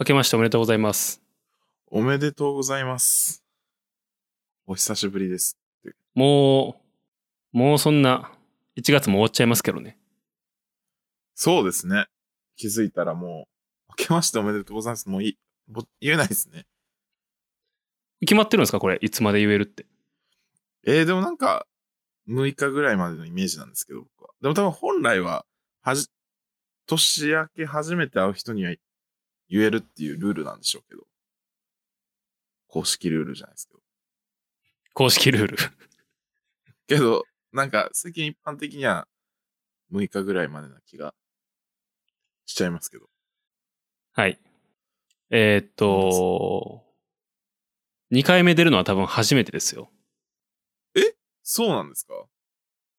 明けましておめでとうございます。おめでとうございます。お久しぶりです。もう、もうそんな、1月も終わっちゃいますけどね。そうですね。気づいたらもう、明けましておめでとうございます。もういもう言えないですね。決まってるんですかこれ？いつまで言えるって。えー、でもなんか、6日ぐらいまでのイメージなんですけど、僕は。でも多分本来は、はじ、年明け初めて会う人には言えるっていうルールなんでしょうけど。公式ルールじゃないですけど。公式ルール。けど、なんか世間一般的には6日ぐらいまでな気がしちゃいますけど。はい。えーっと、2回目出るのは多分初めてですよ。そうなんですか？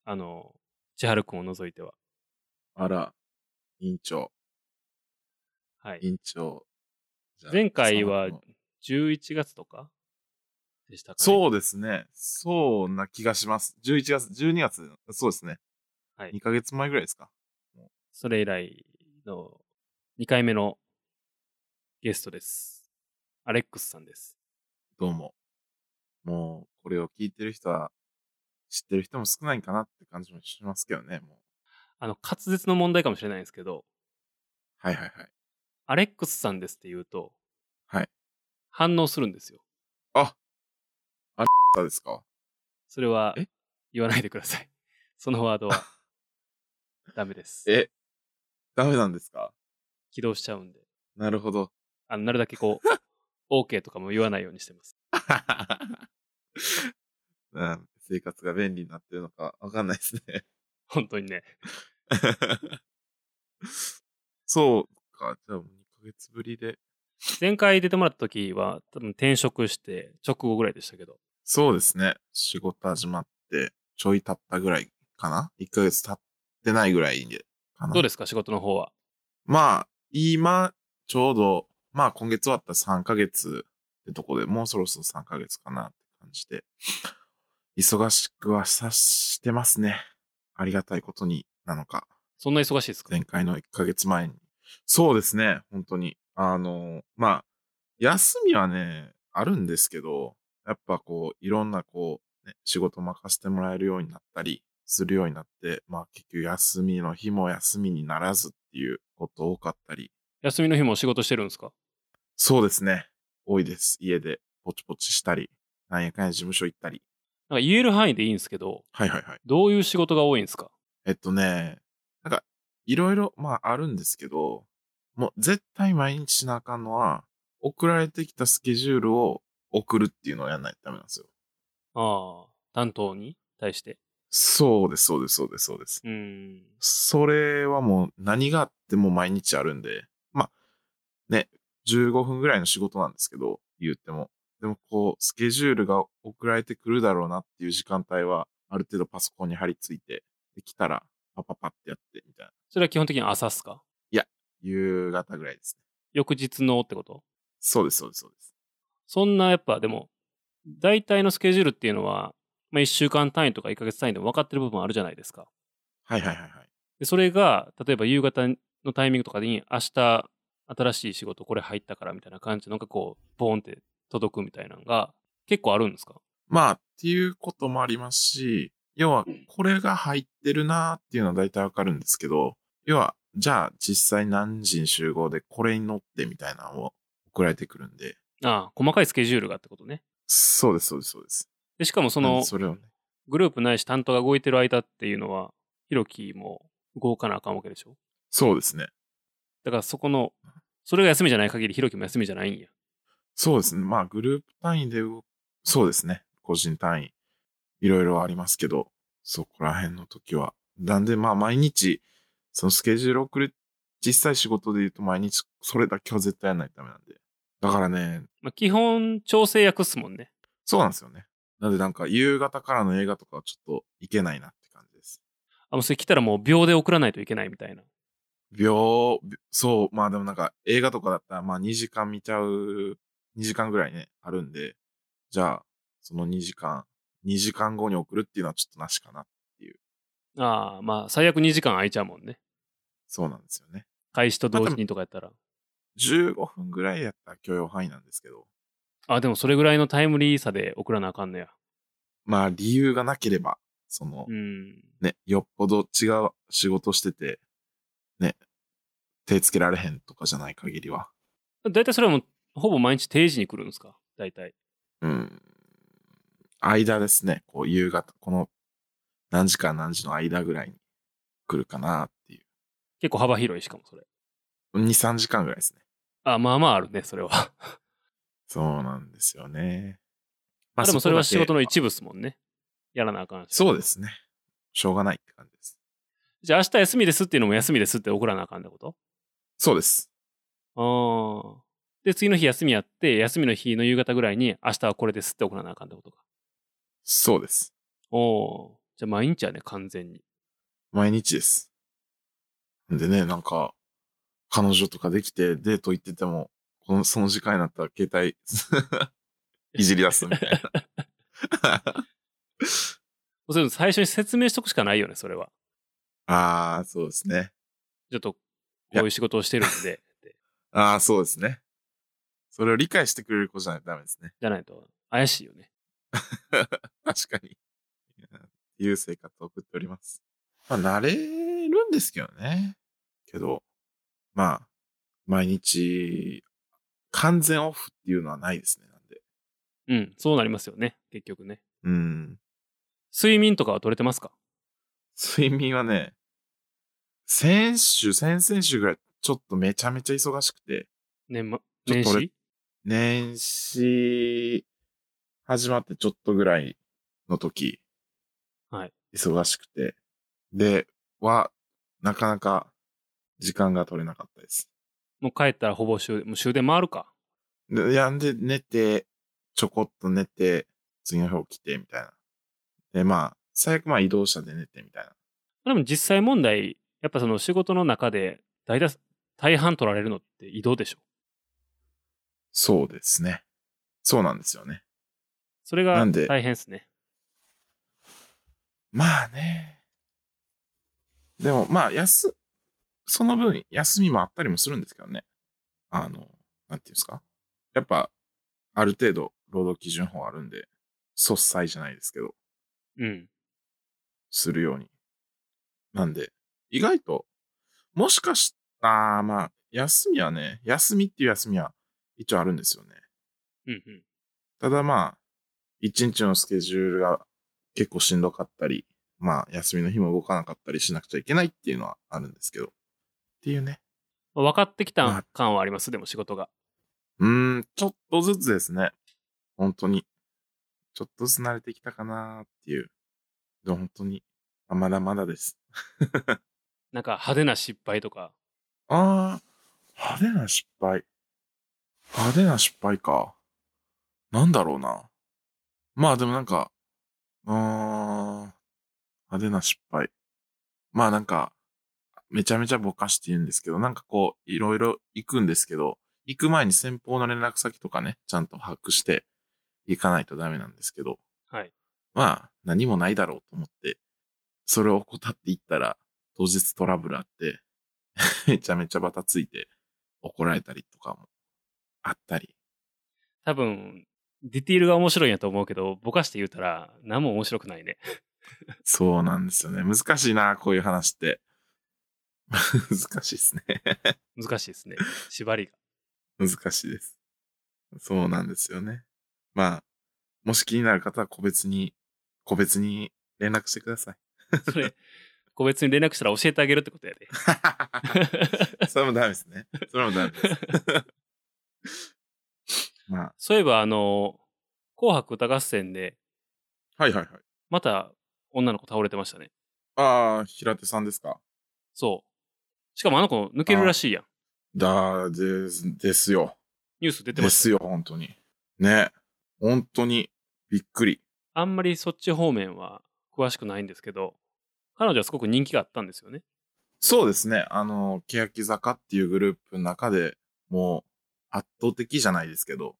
あの、千春くんを除いては。あら、委員長、はい。委員長。じゃあ前回はその11月とかでしたかね。そうですね。そうな気がします。11月、12月、そうですね。はい2ヶ月前ぐらいですか。それ以来の2回目のゲストです。アレックスさんです。どうも。もう、これを聞いてる人は、知ってる人も少ないんかなって感じもしますけどね、もう。あの、滑舌の問題かもしれないんですけど、はいはいはい。アレックスさんですって言うと、はい。反応するんですよ。あ、あれですか？それはえ？言わないでください。そのワードは ダメです。え、ダメなんですか？起動しちゃうんで。なるほど。あの、なるだけこう、OK とかも言わないようにしてます。うん、生活が便利になってるのかわかんないですね。本当にね。そうか、じゃあもう2ヶ月ぶりで。前回出てもらった時は、多分転職して直後ぐらいでしたけど、そうですね。仕事始まって、ちょい経ったぐらいかな ?1 ヶ月経ってないぐらいで。かなどうですか？仕事の方は。まあ、今、ちょうど、まあ今月終わったら3ヶ月ってとこで、もうそろそろ3ヶ月かなって感じで、忙しくはさしてますね。ありがたいことになのか。そんな忙しいですか？前回の1ヶ月前に。そうですね、本当に。あの、まあ、休みはね、あるんですけど、やっぱこう、いろんなこう、ね、仕事任せてもらえるようになったり、するようになって、まあ結局休みの日も休みにならずっていうこと多かったり、休みの日も仕事してるんですか？そうですね。多いです。家でポチポチしたり、なんやかんや事務所行ったり。なんか言える範囲でいいんですけど、はいはいはい。どういう仕事が多いんですか？えっとね、いろいろ、まああるんですけど、もう絶対毎日しなあかんのは、送られてきたスケジュールを送るっていうのをやんないとダメなんですよ。ああ、担当に対して？そうです、そうです、そうです、そうです。うーん。それはもう何があっても毎日あるんで、まあ、ね、15分ぐらいの仕事なんですけど、言っても。でもこう、スケジュールが送られてくるだろうなっていう時間帯は、ある程度パソコンに貼り付いて、できたらパパパってやって、みたいな。それは基本的に朝っすか？夕方ぐらいですね。翌日のってこと？そうです、そうです、そうです。そんなやっぱでも、大体のスケジュールっていうのは、まあ1週間単位とか1ヶ月単位でも分かってる部分あるじゃないですか。はいはいはいはい。でそれが、例えば夕方のタイミングとかに、明日新しい仕事これ入ったからみたいな感じのがこう、ボーンって届くみたいなのが結構あるんですか？まあ、っていうこともありますし、要は、これが入ってるなーっていうのは大体わかるんですけど、要は、じゃあ実際何時に集合でこれに乗ってみたいなのを送られてくるんで、ああ、細かいスケジュールがってことね。そうです、そうです、そうです。で、しかもそのそれをね、グループないし担当が動いてる間っていうのは、ヒロキも動かなあかんわけでしょ？そうですね。だからそこの、それが休みじゃない限りヒロキも休みじゃないんや。そうですね。まあ、グループ単位で動、そうですね。個人単位、いろいろありますけど、そこら辺の時は。なんで、まあ、毎日、そのスケジュール送る、実際仕事で言うと毎日、それだけは絶対やらないとダメなんで。だからね、まあ、基本、調整役っすもんね。そうなんですよね。なんでなんか夕方からの映画とかはちょっといけないなって感じです。あ、もうそれ来たらもう秒で送らないといけないみたいな。秒、そう、まあでもなんか映画とかだったらまあ2時間見ちゃう、2時間ぐらいね、あるんで、じゃあ、その2時間、2時間後に送るっていうのはちょっとなしかな。ああ、まあ、最悪2時間空いちゃうもんね。そうなんですよね。開始と同時にとかやったら。15分ぐらいやったら許容範囲なんですけど、あ、でもそれぐらいのタイムリーさで送らなあかんのや。まあ理由がなければ、その、うん。ね、よっぽど違う仕事してて、ね、手つけられへんとかじゃない限りは。だいたいそれはもう、ほぼ毎日定時に来るんですか？大体。うん。間ですね。こう、夕方、この何時から何時の間ぐらいに来るかなっ。結構幅広いしかもそれ。2、3時間ぐらいですね。あ、まあまああるね、それは。そうなんですよね。あでもそれは仕事の部。一部っすもんね。やらなあかんし。そうですね。しょうがないって感じです。じゃあ明日休みですっていうのも休みですって送らなあかんってこと？そうです。ああ。で、次の日休みやって、休みの日の夕方ぐらいに明日はこれですって送らなあかんってことか。そうです。おお。じゃあ毎日やね、完全に。毎日です。でね、なんか、彼女とかできてデート行ってても、この、その時間になったら携帯 いじり出すみたいな。最初に説明しとくしかないよね、それは。ああ、そうですね。ちょっと、こういう仕事をしてるんで。ああ、そうですね。それを理解してくれる子じゃないとダメですね。じゃないと、怪しいよね。確かに。いう生活を送っております。まあ、慣れるんですけどね。けど、まあ、毎日、完全オフっていうのはないですね、なんで。うん、そうなりますよね、結局ね。うん。睡眠とかは取れてますか？睡眠はね、先週、先々週ぐらい、ちょっとめちゃめちゃ忙しくて、年年始？年始、始まってちょっとぐらいの時、はい。忙しくて、で、は、なかなか時間が取れなかったです。もう帰ったらほぼ終電、もう終電回るか。で、やんで寝て、ちょこっと寝て、次の日起きて、みたいな。で、まあ、最悪まあ移動車で寝て、みたいな。でも実際問題、やっぱその仕事の中で大多大半取られるのって移動でしょ？そうですね。そうなんですよね。それがなんで大変ですね。まあね。でも、まあ、休、その分、休みもあったりもするんですけどね。あの、なんていうんですか？やっぱ、ある程度、労働基準法あるんで、率先じゃないですけど、うん。するように。なんで、意外と、もしかしたら、まあ、休みはね、休みっていう休みは一応あるんですよね。うんうん。ただまあ、一日のスケジュールが結構しんどかったり、まあ、休みの日も動かなかったりしなくちゃいけないっていうのはあるんですけど。っていうね。分かってきまあた感はあります、でも仕事が。うーん、ちょっとずつですね。本当に。ちょっとずつ慣れてきたかなっていう。でも本当に、あまだまだです。なんか派手な失敗とか。あー、派手な失敗。派手な失敗か。なんだろうな。まあでもなんか、うーん、派手な失敗。まあなんか、めちゃめちゃぼかして言うんですけど、なんかこう、いろいろ行くんですけど、行く前に先方の連絡先とかね、ちゃんと把握して行かないとダメなんですけど、はい。まあ、何もないだろうと思って、それを怠って行ったら、当日トラブルあって、めちゃめちゃバタついて怒られたりとかもあったり。多分、ディティールが面白いんやと思うけど、ぼかして言うたら何も面白くないね。そうなんですよね。難しいな、こういう話って。難しいですね。難しいですね。縛りが。難しいです。そうなんですよね。まあ、もし気になる方は個別に、個別に連絡してください。それ、個別に連絡したら教えてあげるってことやで。それもダメですね。それもダメです。まあ、そういえば、あの、紅白歌合戦で、はいはいはい。また女の子倒れてましたね。ああ、平手さんですか？そう。しかもあの子抜けるらしいやん。だ、です、ですよ。ニュース出てでますすよ、本当に。ね。本当に、びっくり。あんまりそっち方面は詳しくないんですけど、彼女はすごく人気があったんですよね。そうですね。あの、欅坂っていうグループの中でもう圧倒的じゃないですけど、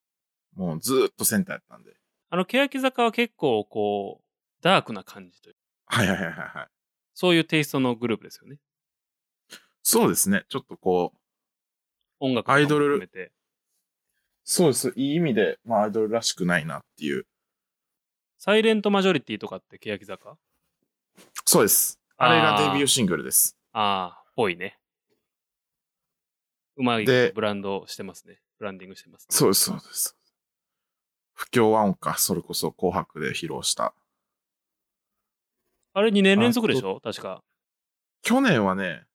もうずーっとセンターやったんで。あの、欅坂は結構こう、ダークな感じというはいはいはいはいはい。そういうテイストのグループですよね。そうですね。ちょっとこう、音楽アイドル含めて。そうです。いい意味で、まあアイドルらしくないなっていう。サイレントマジョリティとかって欅坂？そうです。あれがデビューシングルです。ああ、ぽいね。うまいでブランドしてますね。ブランディングしてます、ね。そうです、そうです。不協和音か、それこそ紅白で披露した。あれ2年連続でしょ？確か。去年はね、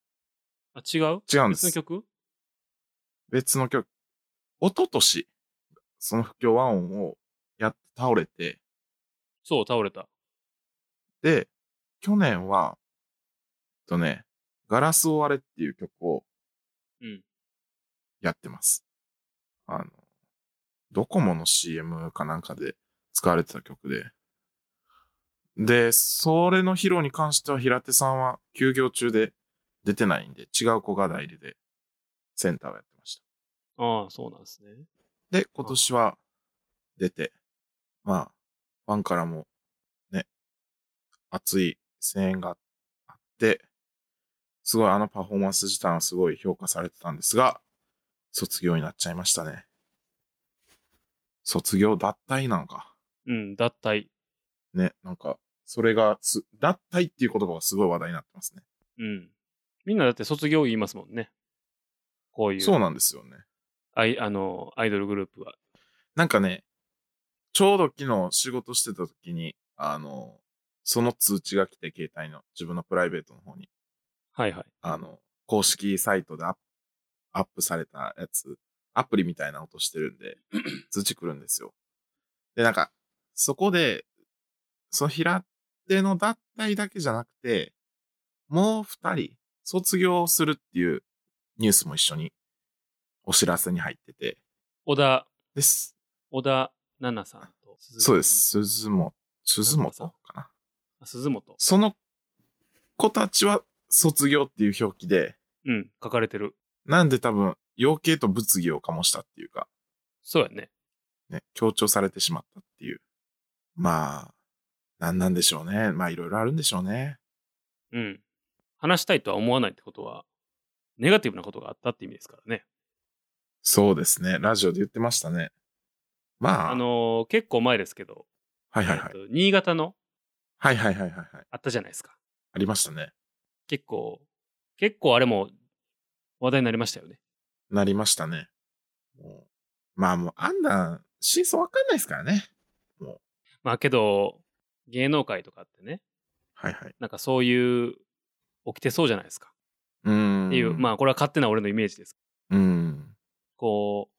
あ、違う？違うんです。別の曲？別の曲。一昨年、その不協和音をやって倒れて、そう、倒れた。で、去年は、えっとね、ガラスを割れっていう曲をうん。やってます。あの、ドコモの CM かなんかで使われてた曲で。で、それの披露に関しては平手さんは休業中で出てないんで、違う子が代理でセンターをやってました。ああ、そうなんですね。で、今年は出て、まあ、ファンからもね、熱い声援があって、すごいあのパフォーマンス自体はすごい評価されてたんですが、卒業になっちゃいましたね。卒業脱退なのか。うん、脱退。ね、なんか、それがす、脱退っていう言葉がすごい話題になってますね。うん。みんなだって卒業言いますもんね。こういう。そうなんですよね。アイあの、アイドルグループは。なんかね、ちょうど昨日仕事してた時に、あの、その通知が来て、携帯の自分のプライベートの方に、はいはい。あの、公式サイトでアップアップされたやつ、アプリみたいな音してるんで、通知来るんですよ。で、なんか、そこで、その平手の脱退だけじゃなくて、もう二人、卒業するっていうニュースも一緒にお知らせに入ってて、小田、です。小田奈々さんとそうです。鈴本、鈴本かな。あ鈴本。その子たちは卒業っていう表記で、うん、書かれてる。なんで多分、養鶏と物議を醸したっていうか、そうやね。ね、強調されてしまったっていう。まあ、なんなんでしょうね。まあ、いろいろあるんでしょうね。うん。話したいとは思わないってことは、ネガティブなことがあったって意味ですからね。そうですね。ラジオで言ってましたね。まあ、あのー結構前ですけど、はいはいはいえ。っと新潟のはいはいはいはいはい。あったじゃないですか。ありましたね。結構、結構あれも話題になりましたよね。なりましたね。もうまあもう、あんなん、真相わかんないですからね。もう、まあけど、芸能界とかってね、はいはい。なんかそういう、起きてそうじゃないですか。うーん。っていう、まあこれは勝手な俺のイメージです。うん。こう、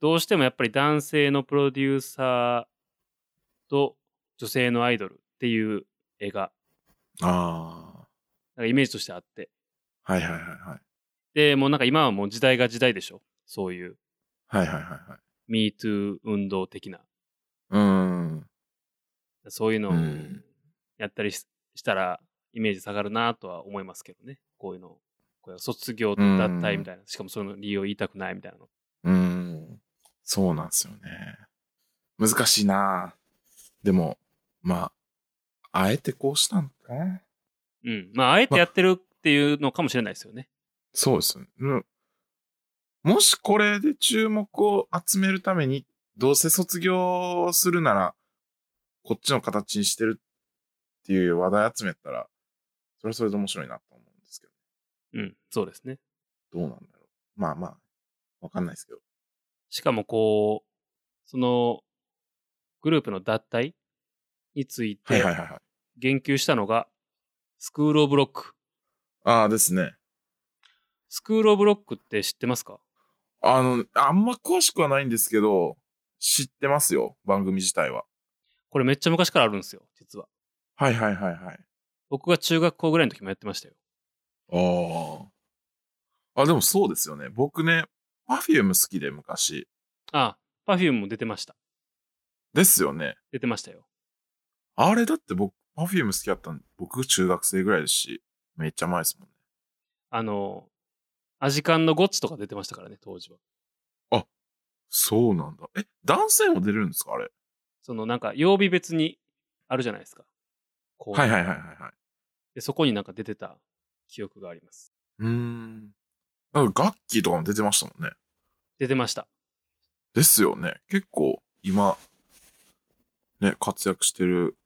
どうしてもやっぱり男性のプロデューサーと女性のアイドルっていう絵が、あなんかイメージとしてあって。あ。はいはいはいはい。で、もうなんか今はもう時代が時代でしょ。そういうはいはいはいはい。MeToo 運動的な。うーん。そういうのをうんやったりししたらイメージ下がるなとは思いますけどね。こういうの。これ卒業と脱退みたいな。しかもその理由を言いたくないみたいなの。うーん。そうなんですよね。難しいなでも、まあ、あえてこうしたんかなうん。まあ、あえてやってるっていうのかもしれないですよね。そうですね。うん。もしこれで注目を集めるために、どうせ卒業するなら、こっちの形にしてるっていう話題集めたら、それはそれで面白いなと思うんですけど、うん。そうですね。どうなんだろう。まあまあ、わかんないですけど。しかもこう、その、グループの脱退について。言及したのが、スクールオブロック。ああですね。スクールオブロックって知ってますか？あの、あんま詳しくはないんですけど、知ってますよ、番組自体は。これめっちゃ昔からあるんですよ、実は。はいはいはいはい。僕が中学校ぐらいの時もやってましたよ。ああ。あ、でもそうですよね。僕ね、パフューム好きで昔。あ、パフュームも出てました。ですよね。出てましたよ。あれだって僕、パフューム好きだったん僕中学生ぐらいですし、めっちゃ前ですもんね。あの、アジカンのゴッチとか出てましたからね、当時は。そうなんだ。え、男性も出るんですかあれ？そのなんか曜日別にあるじゃないですか。はいはいはいはいはい。で、そこになんか出てた記憶があります。うーん。なんかガッキーとかも出てましたもんね。出てました。ですよね。結構、今、ね、活躍してる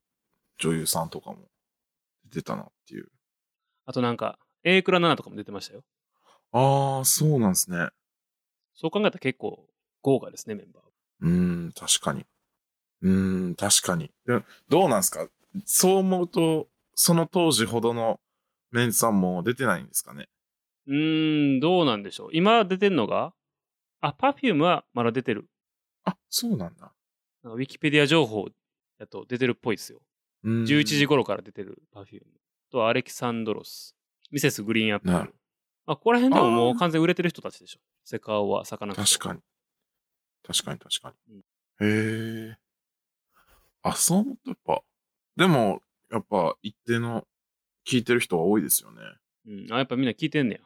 女優さんとかも出てたなっていう。あとなんか、A クラ7とかも出てましたよ。ああ、そうなんですね。そう考えたら結構豪華ですね、メンバー。うーん、確かに。うーん、確かに。でどうなんですか？そう思うと、その当時ほどのメンツさんも出てないんですかね？うーん、どうなんでしょう。今出てんのが、あ、Perfume はまだ出てる。あ、そうなんだ。なんかウィキペディア情報だと出てるっぽいですよ。うーん11時頃から出てる Perfume。と、アレキサンドロス。ミセスグリーンアップル。あ、ここら辺でももう完全売れてる人たちでしょ。セカオワ、サカナクション確かに。確かに確かうんに。へえ。あ、そう思ったやっぱ。でも、やっぱ一定の聞いてる人は多いですよね。うん。あ、やっぱみんな聞いてんね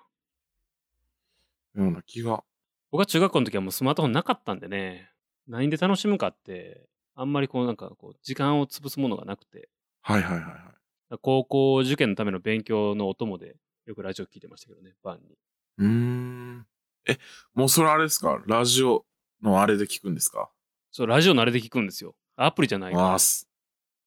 や。ような気が。僕は中学校の時はもうスマートフォンなかったんでね、何で楽しむかって、あんまりこうなんかこう、時間を潰すものがなくて、はいはいはいはい。高校受験のための勉強のお供で、よくラジオ聞いてましたけどね、晩に。うーん。え、もうそれあれですか？ラジオのあれで聞くんですか？そう、ラジオのあれで聞くんですよ。アプリじゃないからあー。す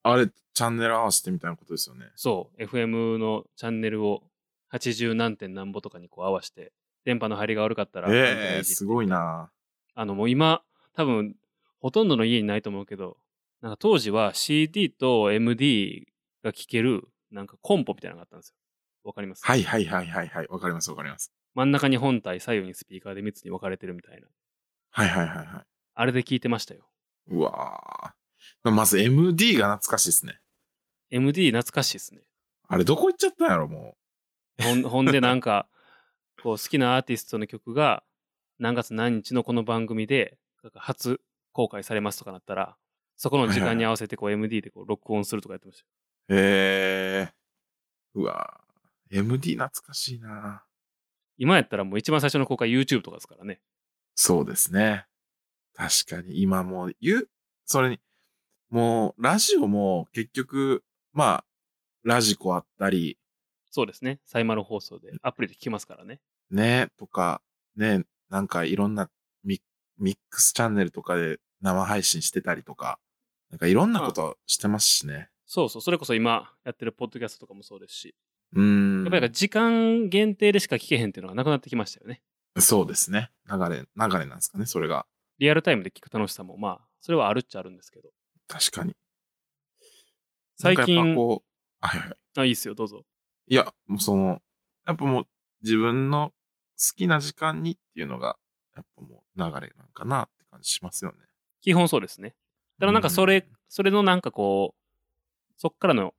あれ、チャンネル合わせてみたいなことですよね。そう、FM のチャンネルを80何点何ぼとかにこう合わせて、電波の入りが悪かったら、ええいじってすごいなあのもう今、多分、ほとんどの家にないと思うけど、なんか当時は CD と MD が聴ける、なんかコンポみたいなのがあったんですよ。わかります？はいはいはいはいはい。わかりますわかります。真ん中に本体、左右にスピーカーで3つに分かれてるみたいな。はいはいはいはい。あれで聞いてましたよ。うわーまず MD が懐かしいですね。MD 懐かしいですね。あれどこ行っちゃったんやろ、もほんほんでなんか、こう好きなアーティストの曲が何月何日のこの番組でなんか初公開されますとかなったら、そこの時間に合わせてこう MD でこう録音するとかやってました。へえ。うわー MD 懐かしいな今やったらもう一番最初の公開 YouTube とかですからね。そうですね。確かに、今もう、言う、それに、もう、ラジオも結局、まあ、ラジコあったり、そうですね。サイマル放送でアプリで聞きますからね。ね、とか、ね、なんかいろんなミミックスチャンネルとかで生配信してたりとか、なんかいろんなことしてますしね。そうそう。それこそ今やってるポッドキャストとかもそうですし。うーん。やっぱりなんか時間限定でしか聞けへんっていうのがなくなってきましたよね。そうですね。流れ、流れなんですかね、それが。リアルタイムで聞く楽しさもまあ、それはあるっちゃあるんですけど。確かに。最近、こう、はいはい。あ、いいっすよ、どうぞ。いや、もうその、やっぱもう自分の好きな時間にっていうのが、やっぱもう流れなんかなって感じしますよね。基本そうですね。ただなんかそれ、うんそれのなんかこう、そっからの、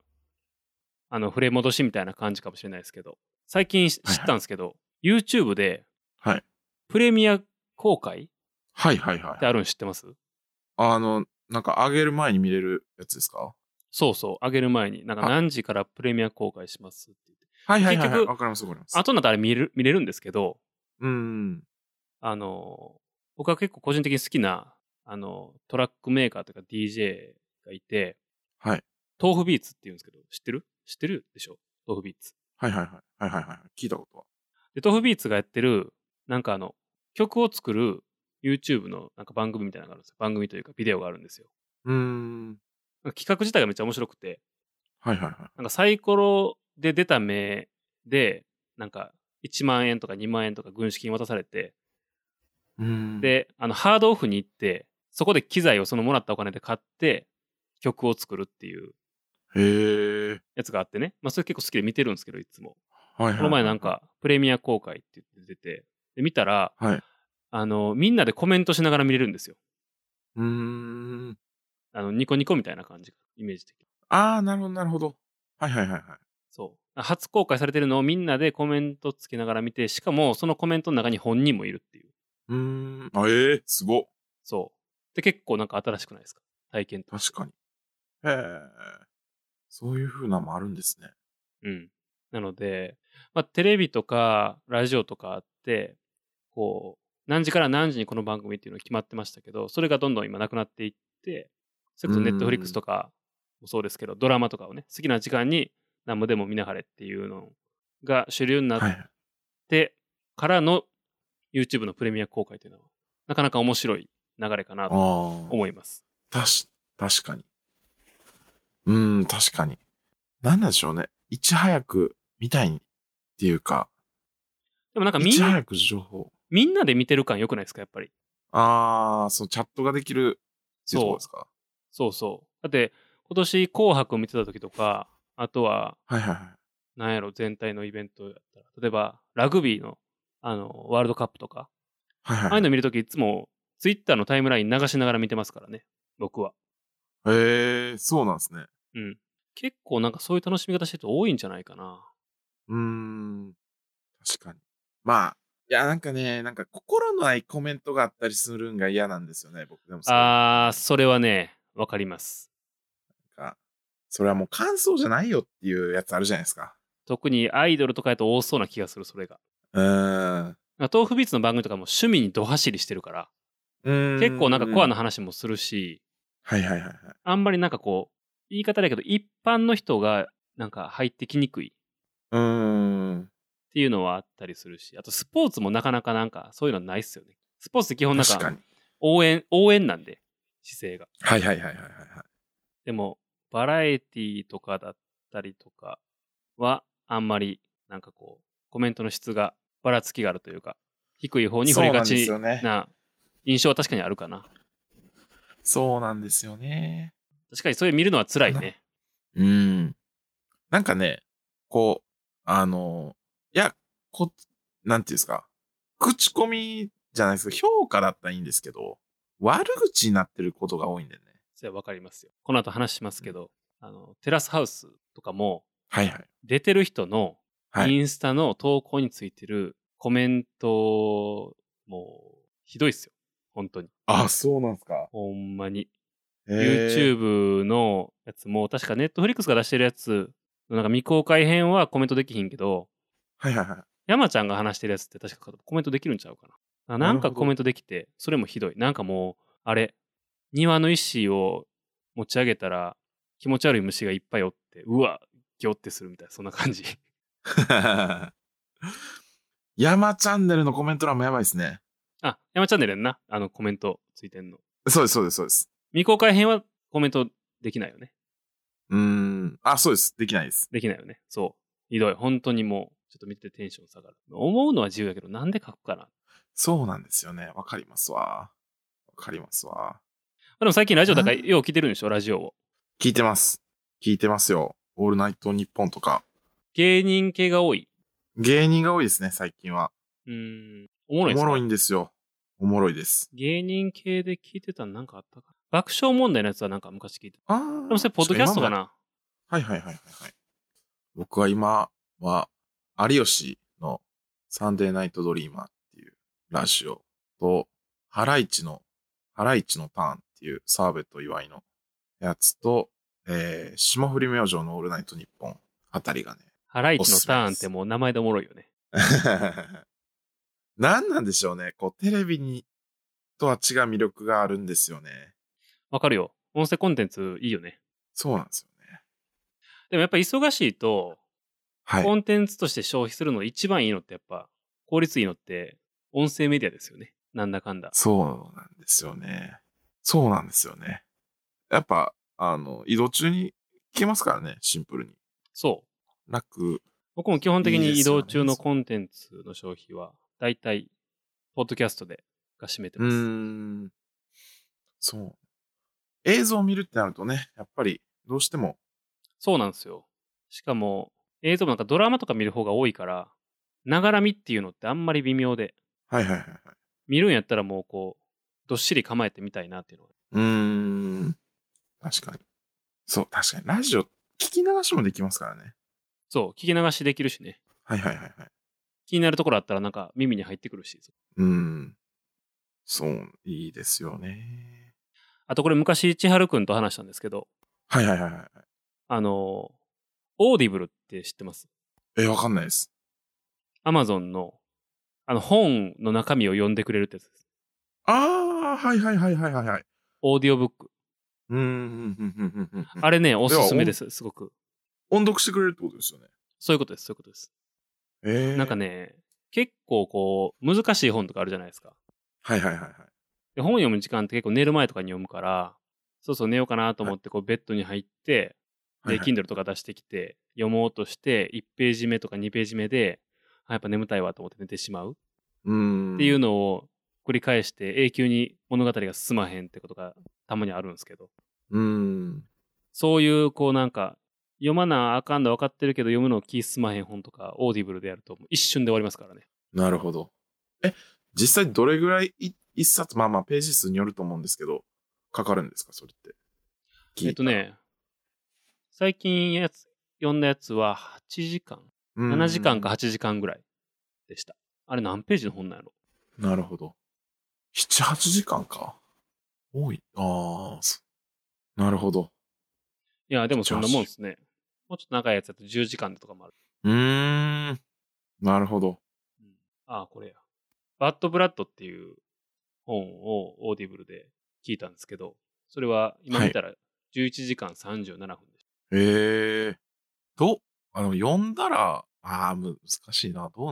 あの、触れ戻しみたいな感じかもしれないですけど、最近知はいはいったんですけど、YouTube で、はい。プレミア公開はいはいはいって。あるん知ってます？あの、なんか上げる前に見れるやつですか？そうそう、上げる前に、なんかあ何時からプレミア公開しますって言って。はいはいはいはい。わかりますわかります。後になったら見れる見れるんですけど、うん。あの、僕は結構個人的に好きな、あの、トラックメーカーというか DJ がいて、はい。豆腐ビーツって言うんですけど、知ってる？知ってるでしょ？豆腐ビーツ。はいはいはい。はいはいはい。聞いたことは。で、豆腐ビーツがやってる、なんかあの、曲を作る YouTube のなんか番組みたいなのがあるんですよ。番組というかビデオがあるんですよ。うーん。企画自体がめっちゃ面白くて、はいはいはい。なんかサイコロで出た目で、なんか1万円とか2万円とか軍資金渡されて、うーん。、で、あの、ハードオフに行って、そこで機材をそのもらったお金で買って、曲を作るっていうへえ。やつがあってね。まあ、それ結構好きで見てるんですけど、いつも。はいはいはい。この前なん。か、プレミア公開って言って出て、で、見たら、はい。あの、みんなでコメントしながら見れるんですよ。うーん。あの、ニコニコみたいな感じが、イメージ的に。ああ、なるほどなるほど。はいはいはいはい。そう。初公開されてるのをみんなでコメントつけながら見て、しかもそのコメントの中に本人もいるっていう。うーん。あ、ええすごっ。そう。で、結構なんか新しくないですか？体験と。確かに。へえ。そういう風なのもあるんですね。うん。なので、まあ、テレビとかラジオとかあって、こう、何時から何時にこの番組っていうの決まってましたけど、それがどんどん今なくなっていって、それこそネットフリックスとかもそうですけど、ドラマとかをね、好きな時間に何もでも見なはれっていうのが主流になっはい。てからの YouTube のプレミア公開というのはなかなか面白い流れかなと。思います。たし、確かに。うーん、確かに。なんなんでしょうね。いち早く見たいっていうか、でもなんかみんな、いち早く情報。みんなで見てる感良くないですか、やっぱり。ああ、そのチャットができるっていうところですか？そうそう。だって、今年紅白を見てた時とか、あとは、はいはいはい。なんやろ、全体のイベントやったら、例えば、ラグビーの、あの、ワールドカップとか、はいはいああいうの見るときいつも、ツイッターのタイムライン流しながら見てますからね、僕は。へえ、そうなんですね。うん。結構なんかそういう楽しみ方してる人多いんじゃないかな。うーん。確かに。まあ、いや、なんかね、なんか心のないコメントがあったりするんが嫌なんですよね、僕でもあー、それはね、わかります。なんかそれはもう感想じゃないよっていうやつあるじゃないですか。特にアイドルとかやと多そうな気がする、それが。うーん。豆腐ビーツの番組とかも趣味にド走りしてるから、うーん結構なんかコアな話もするし、はいはいはいはい。あんまりなんかこう、言い方だけど、一般の人がなんか入ってきにくいっうーん。ていうのはあったりするし、あとスポーツもなかなかなんかそういうのないっすよね。スポーツって基本なんか。応援、応援なんで、姿勢が。はいはいはいはいはいはい。でも、バラエティとかだったりとかは、あんまりなんかこう、コメントの質がばらつきがあるというか、低い方に振りがちな印象は確かにあるかな。そうなんですよね。確かにそれ見るのは辛いね。うん。なんかね、こう、あの、いや、こ、なんていうんですか？口コミじゃないですか。評価だったらいいんですけど、悪口になってることが多いんでね。それはわかりますよ。この後話しますけど、あの、テラスハウスとかも、はいはい。出てる人のはい。インスタの投稿についてるコメント、もう、ひどいっすよ。本当に。あ、そうなんですか。ほんまに。YouTube のやつも、確か Netflix が出してるやつのなんか未公開編はコメントできひんけど、はいはいはい。山ちゃんが話してるやつって確かコメントできるんちゃうかな。あなんかコメントできて、それもひどい。なんかもう、あれ、庭の石を持ち上げたら気持ち悪い虫がいっぱいおって、うわ、ギョってするみたいな、そんな感じ。山チャンネルのコメント欄もやばいですね。あ、山チャンネルやんな。あのコメントついてんの。そうです、そうです、そうです。未公開編はコメントできないよね。うーん。あ、そうです。できないです。できないよね。そう。ひどい。本当にもう、ちょっと見ててテンション下がる。思うのは自由だけど、なんで書くかな。そうなんですよね。わかりますわ。わかりますわ。まあでも最近ラジオだからあよう聞いてるんでしょ？ラジオを。聞いてます。聞いてますよ。オールナイトニッポンとか。芸人系が多い。芸人が多いですね、最近は。うーん。おもろいですか？おもろいんですよ。おもろいです。芸人系で聞いてたのなんかあったか爆笑問題のやつはなんか昔聞いてた。あーでもそれポッドキャストかな？はいはいはいはいはい。僕は今は、有吉のサンデーナイトドリーマーっていうラジオと、ハライチの、ハライチのターンっていう澤部と岩井のやつと、えー、霜降り明星のオールナイトニッポンあたりがね。ハライチのターンってもう名前でおもろいよね。何なんでしょうね。こう、テレビに、とは違う魅力があるんですよね。わかるよ。音声コンテンツいいよね。そうなんですよね。でもやっぱ忙しいと、はい。コンテンツとして消費するの一番いいのってやっぱ、効率いいのって、音声メディアですよね。なんだかんだ。そうなんですよね。そうなんですよね。やっぱ、あの、移動中に聞けますからね、シンプルに。そう。楽。僕も基本的に移動中のコンテンツの消費は、だいたい、ポッドキャストでが占めてます。ん。そう。映像を見るってなるとね、やっぱり、どうしても、そうなんですよ。しかも、映像もなんかドラマとか見る方が多いから、ながら見っていうのってあんまり微妙で、はいはいはいはい。見るんやったらもうこう、どっしり構えてみたいなっていうのが。うーん。確かに。そう、確かに。ラジオ、聞き流しもできますからね。そう、聞き流しできるしね。はいはいはいはい。気になるところあったらなんか耳に入ってくるし。うーん。そう、いいですよね。あとこれ昔千春くんと話したんですけど、はいはいはいはい。あの、オーディブルって知ってます？え、わかんないです。アマゾンの、あの本の中身を読んでくれるってやつです。ああ、はいはいはいはいはいはい。オーディオブック。うーん。あれね、おすすめです、すごく。音読してくれるってことですよね。そういうことです、そういうことです。ええなんか。ね、結構こう、難しい本とかあるじゃないですか。はいはいはいはい。で本読む時間って結構寝る前とかに読むから、そうそう寝ようかなと思ってこうベッドに入って、で、Kindle とか出してきて、読もうとして、1ページ目とか2ページ目で、あやっぱ眠たいわと思って寝てしまううーん。っていうのを繰り返して、永久に物語が進まへんってことがたまにあるんですけど、うーん。そういう、こうなんか、読まなあかんの分かってるけど、読むの気進まへん本とか、オーディブルでやると、一瞬で終わりますからね。なるほど。え、実際どれぐらいい一冊、まあまあページ数によると思うんですけど、かかるんですか、それって？えっと。ね、最近やつ、読んだやつは8時間、うん7時間か8時間ぐらいでした。あれ何ページの本なんやろ？なるほど。7、8時間か？多い。ああ、そなるほど。いや、でもそんなもんですね。もうちょっと長いやつだと10時間とかもある。うーん。なるほど。うんああ、これや。バッドブラッドっていう本をオーディブルで聞いたんですけど、それは今見たら11時間37分でした。へえ。ど、あの、読んだら、ああ、難しいな。どう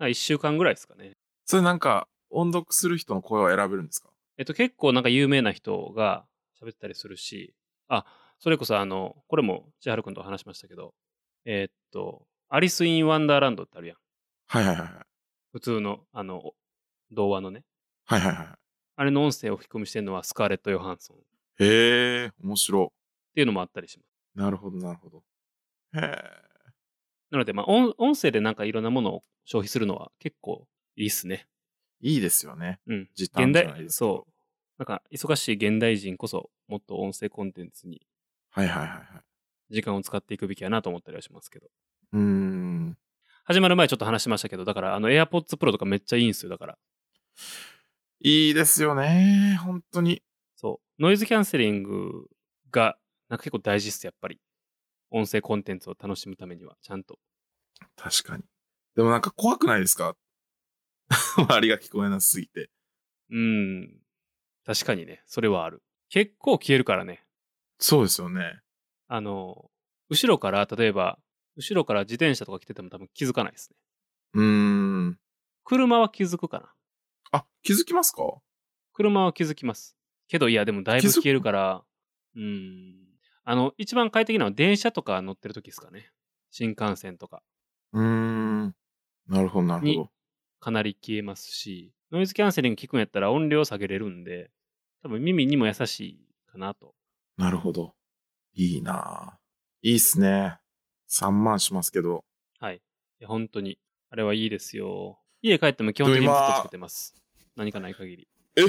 なん？1週間ぐらいですかね。それなんか、音読する人の声を選べるんですか？えっと、結構なんか有名な人が喋ったりするし、あ、それこそあの、これも千春くんと話しましたけど、えーっと、アリス・イン・ワンダーランドってあるやん。はいはいはいはい。普通の、あの、童話のね。はいはいはあれの音声を吹き込みしてるのはスカーレット・ヨハンソンっい。へえ、面白ていうのもあったりします。い。なるほどなるほど。へえ。なので、まあ、音音声でなんかいろんなものを消費するのは結構いいっすね。いいですよね。うん。時短現代、じゃないですけどそう。なんか、忙しい現代人こそ、もっと音声コンテンツにはいはいはいはい。時間を使っていくべきやなと思ったりはしますけど。うーん。始まる前ちょっと話しましたけど、だから、あの、AirPods Pro とかめっちゃいいんですよ。だから、いいですよね。本当に。そう。ノイズキャンセリングが、なんか結構大事っす、やっぱり。音声コンテンツを楽しむためには、ちゃんと。確かに。でもなんか怖くないですか？周りが聞こえなすぎて。うん。確かにね、それはある。結構消えるからね。そうですよね。あの、後ろから、例えば、後ろから自転車とか来てても多分気づかないですね。うーん。車は気づくかな。あ、気づきますか？車は気づきます。けど、いや、でもだいぶ消えるから、うん。あの、一番快適なのは電車とか乗ってる時ですかね。新幹線とか。うーん。なるほどなるほにど。かなり消えますし、ノイズキャンセリング聞くんやったら音量下げれるんで、多分耳にも優しいかなと。なるほど。いいなぁいいっすね。3万しますけど。はい。いや、本当に。あれはいいですよ。家帰っても基本的にずっとつけてます。何かない限り。え？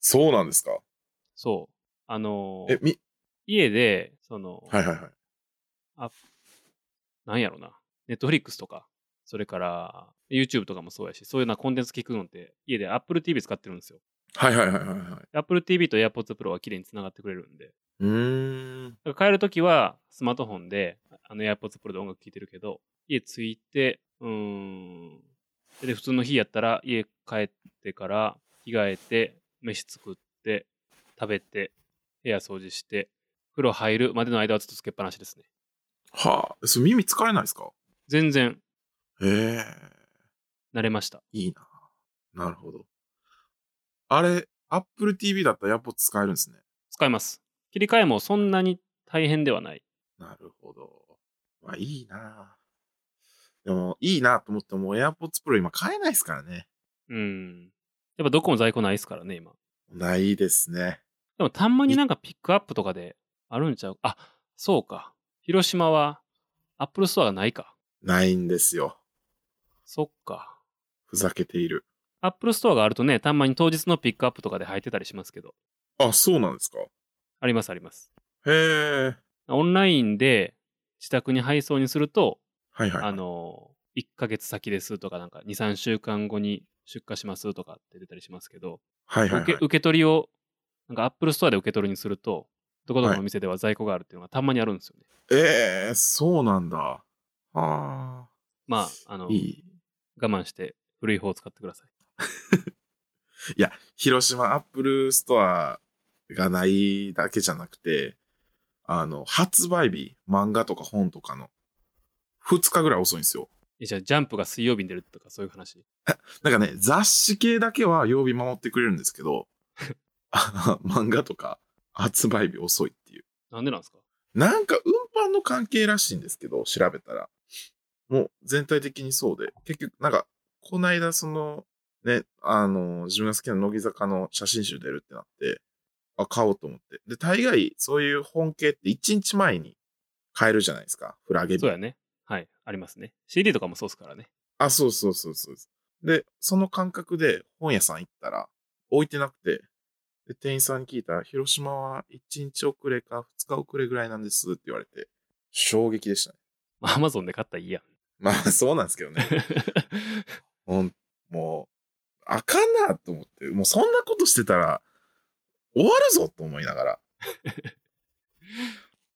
そうなんですか？そう。あのーえ、み、家で、その、はいはいはい。なんやろな。ネットフリックスとか、それから、YouTube とかもそうやし、そういうようなコンテンツ聞くのって、家で Apple TV 使ってるんですよ。はいはいはいはいはい。Apple TV と AirPods Pro は綺麗に繋がってくれるんで。うーん。だから帰るときは、スマートフォンで、あの AirPods Pro で音楽聴いてるけど、家着いて、うーん。で、普通の日やったら、家帰ってから、着替えて、飯作って、食べて、部屋掃除して、風呂入るまでの間はずっとつけっぱなしですね。はあ、それ耳疲れないですか？全然、へえ、慣れました。いいななるほど。あれ、Apple TV だったら AirPods 使えるんですね。使います。切り替えもそんなに大変ではない。なるほど。まあ、いいなでも、いいなと思っても AirPods Pro 今買えないですからね。うん。やっぱどこも在庫ないですからね、今。ないですね。でもたんまになんかピックアップとかであるんちゃう？あ、そうか。広島はアップルストアがないか。ないんですよ。そっか。ふざけている。アップルストアがあるとね、たんまに当日のピックアップとかで入ってたりしますけど。あ、そうなんですかありますあります。へえ。オンラインで自宅に配送にすると、はいはい。あの、1ヶ月先ですとか、なんか2、3週間後に出荷しますとかって出たりしますけど、はいはい、はい受け。受け取りを、なんかアップルストアで受け取りにすると、どこどこの店では在庫があるっていうのがたんまにあるんですよね。ええそうなんだ。はあ。まあ、あの、いい。我慢して古い方を使ってください。いや、広島アップルストアがないだけじゃなくて、あの、発売日、漫画とか本とかの2日ぐらい遅いんですよ。えじゃあ、ジャンプが水曜日に出るとかそういう話？なんかね、雑誌系だけは曜日守ってくれるんですけど、あ 漫画とか発売日遅いっていう。なんでなんですか？なんか運搬の関係らしいんですけど、調べたら。もう全体的にそうで。結局、なんか、この間その、ね、あの、自分が好きな乃木坂の写真集出るってなって、あ、買おうと思って。で、大概、そういう本系って1日前に買えるじゃないですか。フラゲ日そうやね。はい。ありますね。CD とかもそうですからね。あ、そうそうそうそうです。で、その感覚で本屋さん行ったら置いてなくて、で、店員さんに聞いたら、広島は1日遅れか2日遅れぐらいなんですって言われて、衝撃でしたね。まあ、アマゾンで買ったらいいやん。まあ、そうなんですけどね。ほん、もう、あかんなと思って、もうそんなことしてたら、終わるぞと思いながら。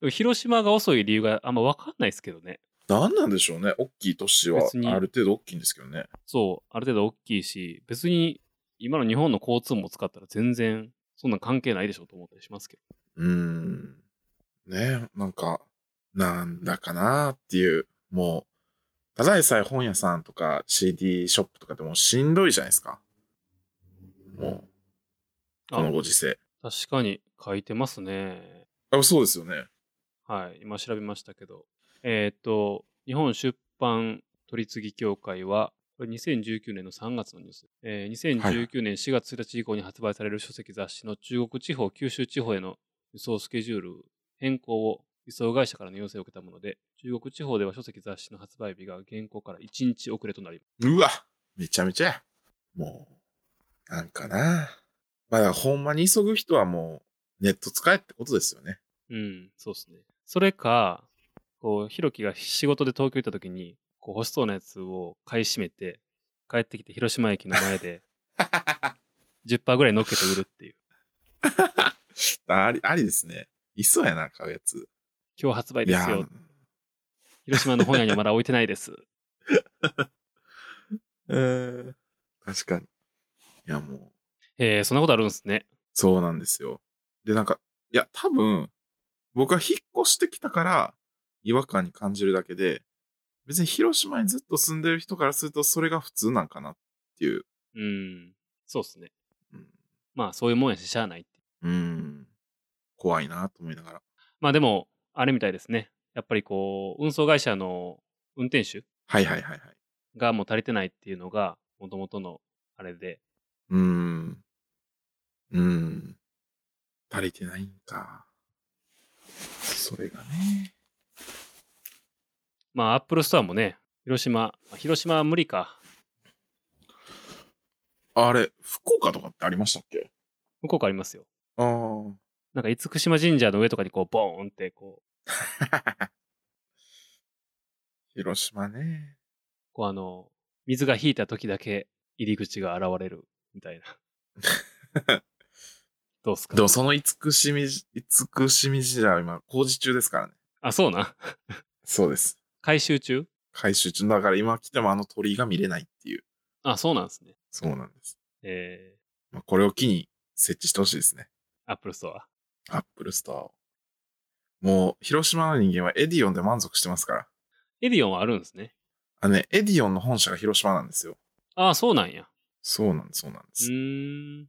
広島が遅い理由があんま分かんないですけどね。何なんでしょうね。大きい都市はある程度大きいんですけどね。そう、ある程度大きいし、別に今の日本の交通も使ったら全然そんなん関係ないでしょうと思ったりしますけど。うーん。ねなんか、なんだかなっていう、もう、ただでさえ本屋さんとか CD ショップとかでもしんどいじゃないですか。もう、このご時世。確かに書いてますね。あそうですよね。はい、今調べましたけど。えっ、と、日本出版取次協会は、これ2019年の3月のニュース。えー2019年4月1日以降に発売される書籍雑誌の中国地方、九州地方への輸送スケジュール変更を輸送会社からの要請を受けたもので、中国地方では書籍雑誌の発売日が現行から1日遅れとなりうわめちゃめちゃや。もう、なんかな。まあ、ほんまに急ぐ人はもう、ネット使えってことですよね。うん、そうですね。それか、こう、ひろきが仕事で東京行った時に、こう欲しそうなやつを買い占めて、帰ってきて広島駅の前で 10%ぐらい乗っけて売るっていう。あり、ありですね。いそうやな、買うやつ。今日発売ですよ。広島の本屋にはまだ置いてないです。えー、確かに。いや、もう、えー、そんなことあるんですね。そうなんですよ。で、なんか、いや、多分、僕は引っ越してきたから、違和感に感じるだけで、別に広島にずっと住んでる人からすると、それが普通なんかなっていう。うん。そうですね。うん。まあ、そういうもんやし、しゃあないって。うん怖いなと思いながら。まあでも、あれみたいですね。やっぱりこう、運送会社の運転手はいはいはいはい。がもう足りてないっていうのが、もともとのあれで、うーん。うーん。足りてないんか。それがね。まあ、アップルストアもね、広島、あ広島は無理か。あれ、福岡とかってありましたっけ？向こうかありますよ。ああ。なんか、厳島神社の上とかにこう、ボーンって、こう、広島ね。こうあの、水が引いた時だけ入り口が現れるみたいな。どうっすか？でもその慈しみ、慈しみ神社は今工事中ですからね。あ、そうな。そうです。改修中？改修中。だから今来てもあの鳥居が見れないっていう。あ、そうなんですね。そうなんです。えまあ、これを機に設置してほしいですね。ー、アップルストア？アップルストアを。もう、広島の人間はエディオンで満足してますから。エディオンはあるんですね。あのね、エディオンの本社が広島なんですよ。あ、そうなんや。そうなんです、そうなんでうす。ーん。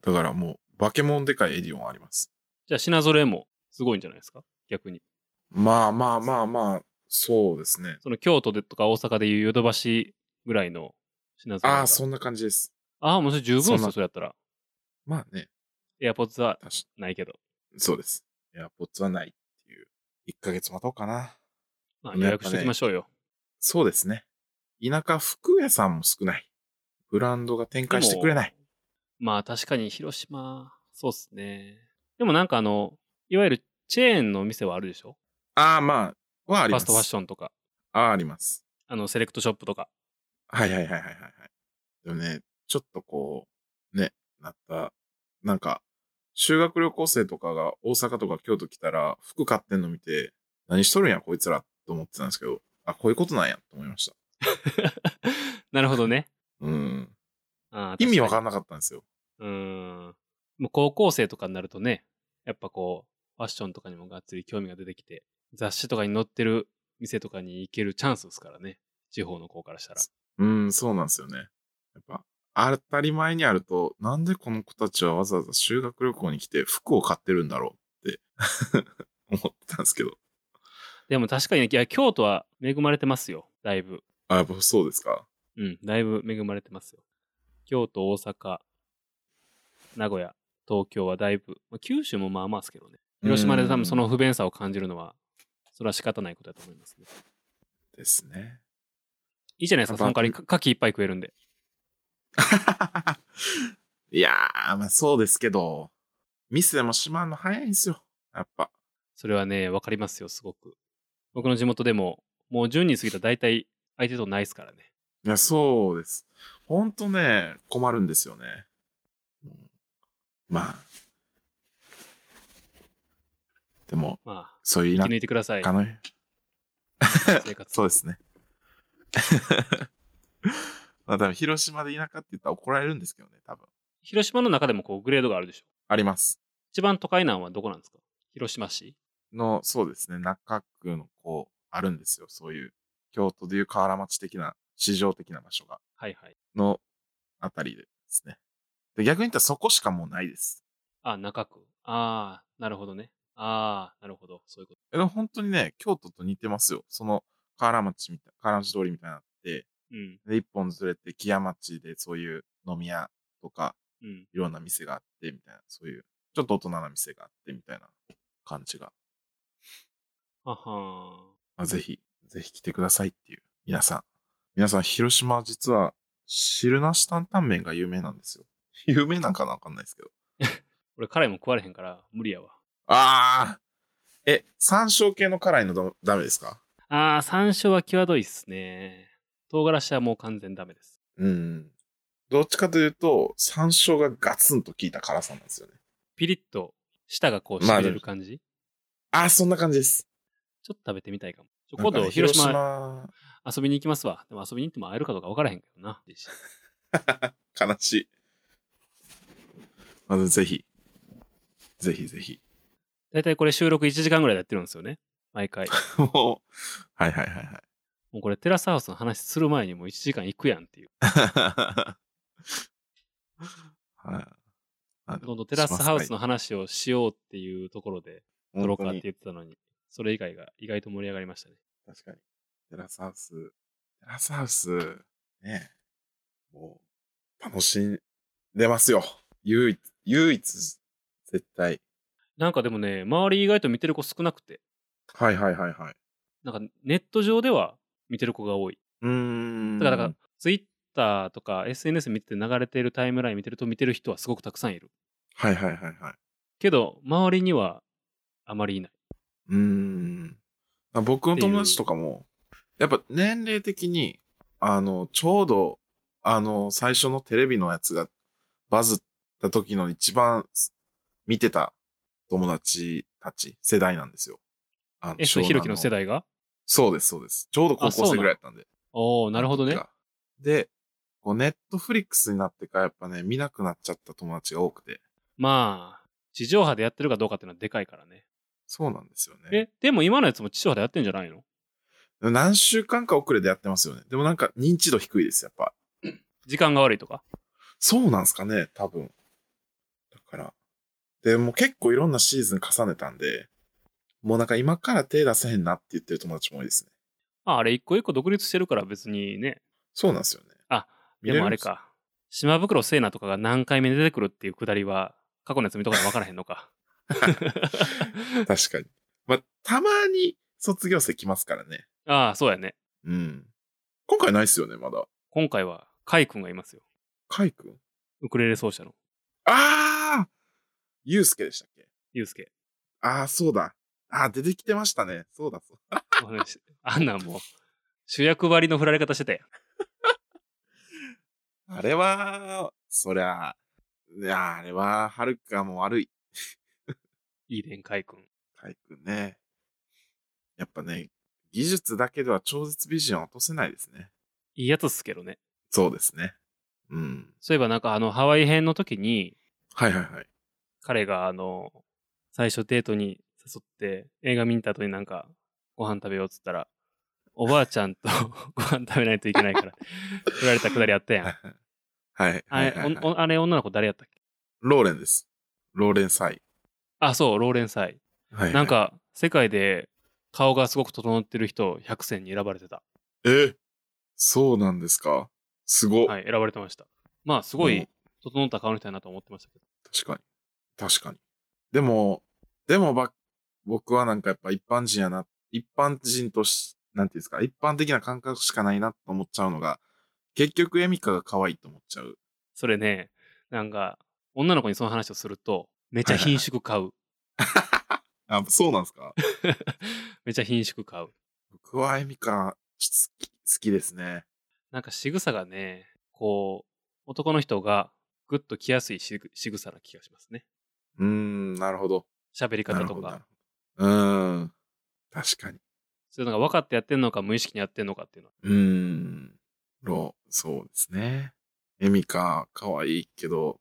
だからもう、バケモンでかいエディオンあります。じゃあ品揃えもすごいんじゃないですか？逆に。まあまあまあまあ、そうですね。その京都でとか大阪でいうヨドバシぐらいの品揃えが。ああ、そんな感じです。ああ、もうそれ十分っすよ、そんなそれやったら。まあね、エアポッツはないけど。そうです。エアポッツはないっていう。1ヶ月待とうかな。まあね予約しておきましょうよ。そうですね。田舎服屋さんも少ない。ブランドが展開してくれない。まあ確かに広島、そうっすね。でもなんかあの、いわゆるチェーンのお店はあるでしょ？ああ、まあ、はあります。ファストファッションとか、ああ、あります。あの、セレクトショップとか。はいはいはいはいはいはい。でもね、ちょっとこう、ね、なった、なんか、修学旅行生とかが大阪とか京都来たら服買ってんの見て、何しとるんやこいつらと思ってたんですけど、あ、こういうことなんやと思いました。なるほどね。うん。あ意味わんかんなかったんですよ。うーん。もう高校生とかになるとね、やっぱこう、ファッションとかにもがっつり興味が出てきて、雑誌とかに載ってる店とかに行けるチャンスですからね。地方の子からしたら。うん、そうなんですよね。やっぱ、当たり前にあると、なんでこの子たちはわざわざ修学旅行に来て服を買ってるんだろうって 思ってたんですけど。でも確かにね、いや、京都は恵まれてますよ。だいぶ。あ、やっぱそうですかうん、だいぶ恵まれてますよ。京都、大阪、名古屋、東京はだいぶ、まあ、九州もまあまあですけどね。広島で多分その不便さを感じるのは、それは仕方ないことだと思いますね。ですね。いいじゃないですか、その代わりか牡蠣いっぱい食えるんで。いやー、まあそうですけど、ミスでも閉まるの早いんですよ。やっぱ。それはね、わかりますよ、すごく。僕の地元でも、もう10人過ぎたら大体相手とないですからね。いや、そうです。ほんとね、困るんですよね。うんまあ。でも、まあ、そういう田生き抜いてください。生活。そうですね。まあ多分広島で田舎って言ったら怒られるんですけどね、多分。広島の中でもこうグレードがあるでしょ？あります。一番都会なんはどこなんですか？広島市？の、そうですね、中区のこう、あるんですよ。そういう、京都でいう河原町的な、市場的な場所が、はいはい。のあたりですね。で逆に言ったらそこしかもうないです。あ、中区。ああ、なるほどね。ああ、なるほど。そういうこと。えでも本当にね、京都と似てますよ。その、河原町みたい、河原町通りみたいなのあって、うん。で、一本ずれて、木屋町でそういう飲み屋とか、うん。いろんな店があって、みたいな、そういう、ちょっと大人な店があって、みたいな感じが。ははまあ、ぜひ、ぜひ来てくださいっていう。皆さん。皆さん、広島は実は、汁なし担々麺が有名なんですよ。有名なんかなわかんないですけど。俺辛いもん食われへんから無理やわ。あーえ、山椒系の辛いのだダメですか？ああ、山椒は際どいっすね。唐辛子はもう完全ダメです。うん。どっちかというと、山椒がガツンと効いた辛さなんですよね。ピリッと舌がこうしまあびれる感じ、あー、そんな感じです。ちょっと食べてみたいかも。ちょ今度広島島遊びに行きますわ。でも遊びに行っても会えるかどうか分からへんけどな。悲しい。まずぜひ、ぜひぜひ。だいたいこれ収録1時間ぐらいでやってるんですよね。毎回。もう、はいはいはいはい。もうこれテラスハウスの話する前にもう1時間行くやんっていう。はい。あどんどんテラスハウスのし話をしようっていうところで撮ろうかって言ってたのに、それ以外が意外と盛り上がりましたね。確かに。テラスハウス、テラスハウス、ねもう、楽しんでますよ。唯一、唯一、絶対。なんかでもね、周り意外と見てる子少なくて、はいはいはいはい。なんかネット上では見てる子が多い。うーん。だから、だからツイッターとか SNS 見てて流れてるタイムライン見てると見てる人はすごくたくさんいる。はいはいはいはい。けど、周りにはあまりいない。うーん。あ僕の友達とかも、やっぱ年齢的に、あの、ちょうど、あの、最初のテレビのやつがバズった時の一番見てた友達たち、世代なんですよ。あのえ、それ、湘南ひろきの世代が？そうです、そうです。ちょうど高校生ぐらいやったんで。おー、なるほどね。。で、こうネットフリックスになってからやっぱね、見なくなっちゃった友達が多くて。まあ、地上波でやってるかどうかっていうのはでかいからね。そうなんですよね。え、でも今のやつも地上波でやってんじゃないの？何週間か遅れでやってますよね。でもなんか認知度低いです、やっぱ。時間が悪いとか？そうなんすかね、多分。で、もう結構いろんなシーズン重ねたんで、もうなんか今から手出せへんなって言ってる友達も多いですね。あ、あれ一個一個独立してるから別にね。そうなんですよね。あ、でもあれか。島袋聖奈とかが何回目で出てくるっていうくだりは、過去のやつ見とかな分からへんのか。確かに。まあ、たまに卒業生来ますからね。ああ、そうやね。うん。今回ないっすよね、まだ。今回は、カイ君がいますよ。カイ君？ウクレレ奏者の、あーユうスケでしたっけ？ゆうすけ。ああ、そうだ。あー出てきてましたね。そうだ、そ うあんなんもう、主役割の振られ方してたやん。あれは、そりゃ、いや、あれは、はるかも悪い。いいねん、カイ君。カイ君ね。やっぱね、技術だけでは超絶美人は落とせないですね。いいやつっすけどね。そうですね。うん。そういえばなんかあの、ハワイ編の時に、はいはいはい。彼があの、最初デートに誘って、映画見た後になんか、ご飯食べようっつったら、おばあちゃんと ご飯食べないといけないから、振られたくだりあったやん。はい。あれ、はいはいはいあれ女の子誰やったっけ？ローレンです。ローレンサイ。あ、そう、ローレンサイ。はい、なん、か、世界で顔がすごく整ってる人100選に選ばれてた。えそうなんですか？すご、はい、選ばれてました。まあ、すごうんい整った顔の人やなと思ってましたけど。確かに。確かに。でも、でもば、僕はなんかやっぱ一般人やな、一般人とし、なんていうんですか、一般的な感覚しかないなと思っちゃうのが、結局エミカが可愛いと思っちゃう。それね、なんか、女の子にその話をすると、めっちゃ品種買う。あ、そうなんですか？めっちゃ品種買う。僕はエミカ、好き、好きですね。なんか仕草がね、こう、男の人がグッと来やすい仕草な気がしますね。うーん、なるほど。喋り方とかうーん。確かに。そういうのが分かってやってんのか無意識にやってんのかっていうのは。うーん。ロそうですね。エミカ、可愛いけど、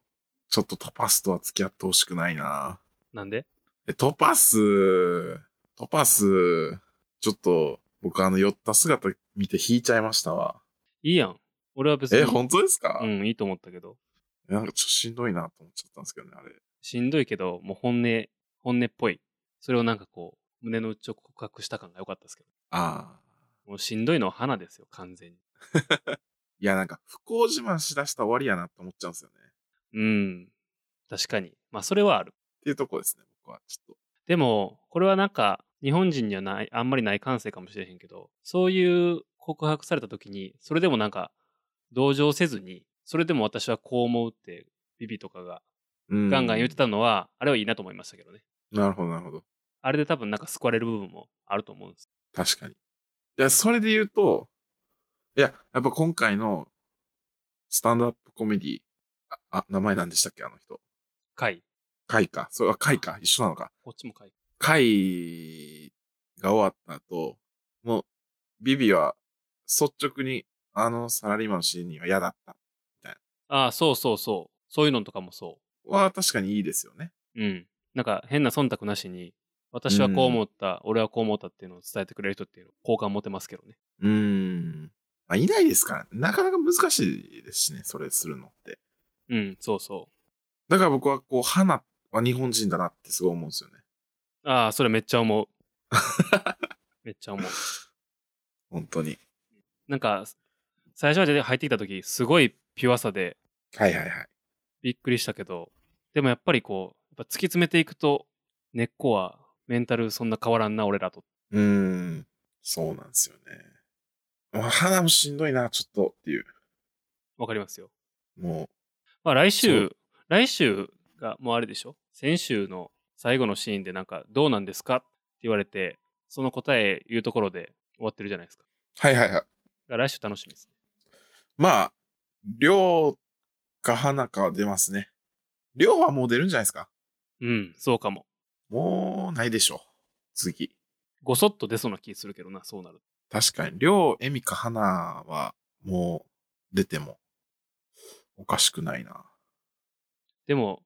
ちょっとトパスとは付き合ってほしくないな。なんで？え、トパス、トパス、ちょっと、僕あの、酔った姿見て引いちゃいましたわ。いいやん。俺は別に。え、本当ですか、うん、いいと思ったけど。なんかちょっとしんどいなと思っちゃったんですけどね、あれ。しんどいけど、もう本音、本音っぽい。それをなんかこう、胸の内を告白した感が良かったですけど。ああ。もうしんどいのは花ですよ、完全に。いや、なんか、不幸自慢しだしたら終わりやなって思っちゃうんですよね。っうん。確かに。まあ、それはある。ていうとこですね、僕は。ちょっでも、これはなんか、日本人にはない、あんまりない感性かもしれへんけど、そういう告白された時に、それでもなんか、同情せずに、それでも私はこう思うって、ビビとかがガンガン言ってたのは、あれはいいなと思いましたけどね。なるほど、なるほど。あれで多分なんか救われる部分もあると思うんです。確かに。いや、それで言うと、いや、やっぱ今回のスタンドアップコメディあ、あ、名前何でしたっけ、あの人。回。回か。それは回か。一緒なのか。こっちも回。回が終わった後、もう、ビビは率直にあのサラリーマンのシーンには嫌だった。ああ、そうそうそう。そういうのとかもそは確かにいいですよね。う。うん。なんか変な忖度なしに、私はこう思った、俺はこう思ったっていうのを伝えてくれる人っていうの好感持てますけどね。うーん。まあ、いないですから、なかなか難しいですしね、それするのって。うん、そうそだから僕はこう、花は日本人だなってすごい思うんですよね。う。ああ、それめっちゃ思う。めっちゃ思う。本当に。なんか、最初は入ってきた時、すごいピュアさではいはいはい。びっくりしたけど、でもやっぱりこう、やっぱ突き詰めていくと、根っこはメンタルそんな変わらんな、俺らと。うーん。そうなんですよね。まあ花もしんどいな、ちょっとっていう。わかりますよ。もまあ来そ週、来週がもうあれでしょ？先週の最後のシーンでなんか、どうなんですかって言われて、その答え言うところで終わってるじゃないですか。う。はいはいはい。来週楽しみです。まあ、量か花かは出ますね。量はもう出るんじゃないですか？うん、そうかも。もうないでしょう。次。ごそっと出そうな気するけどな、そうなる。確かに、量、エミか花はもう出てもおかしくないな。でも、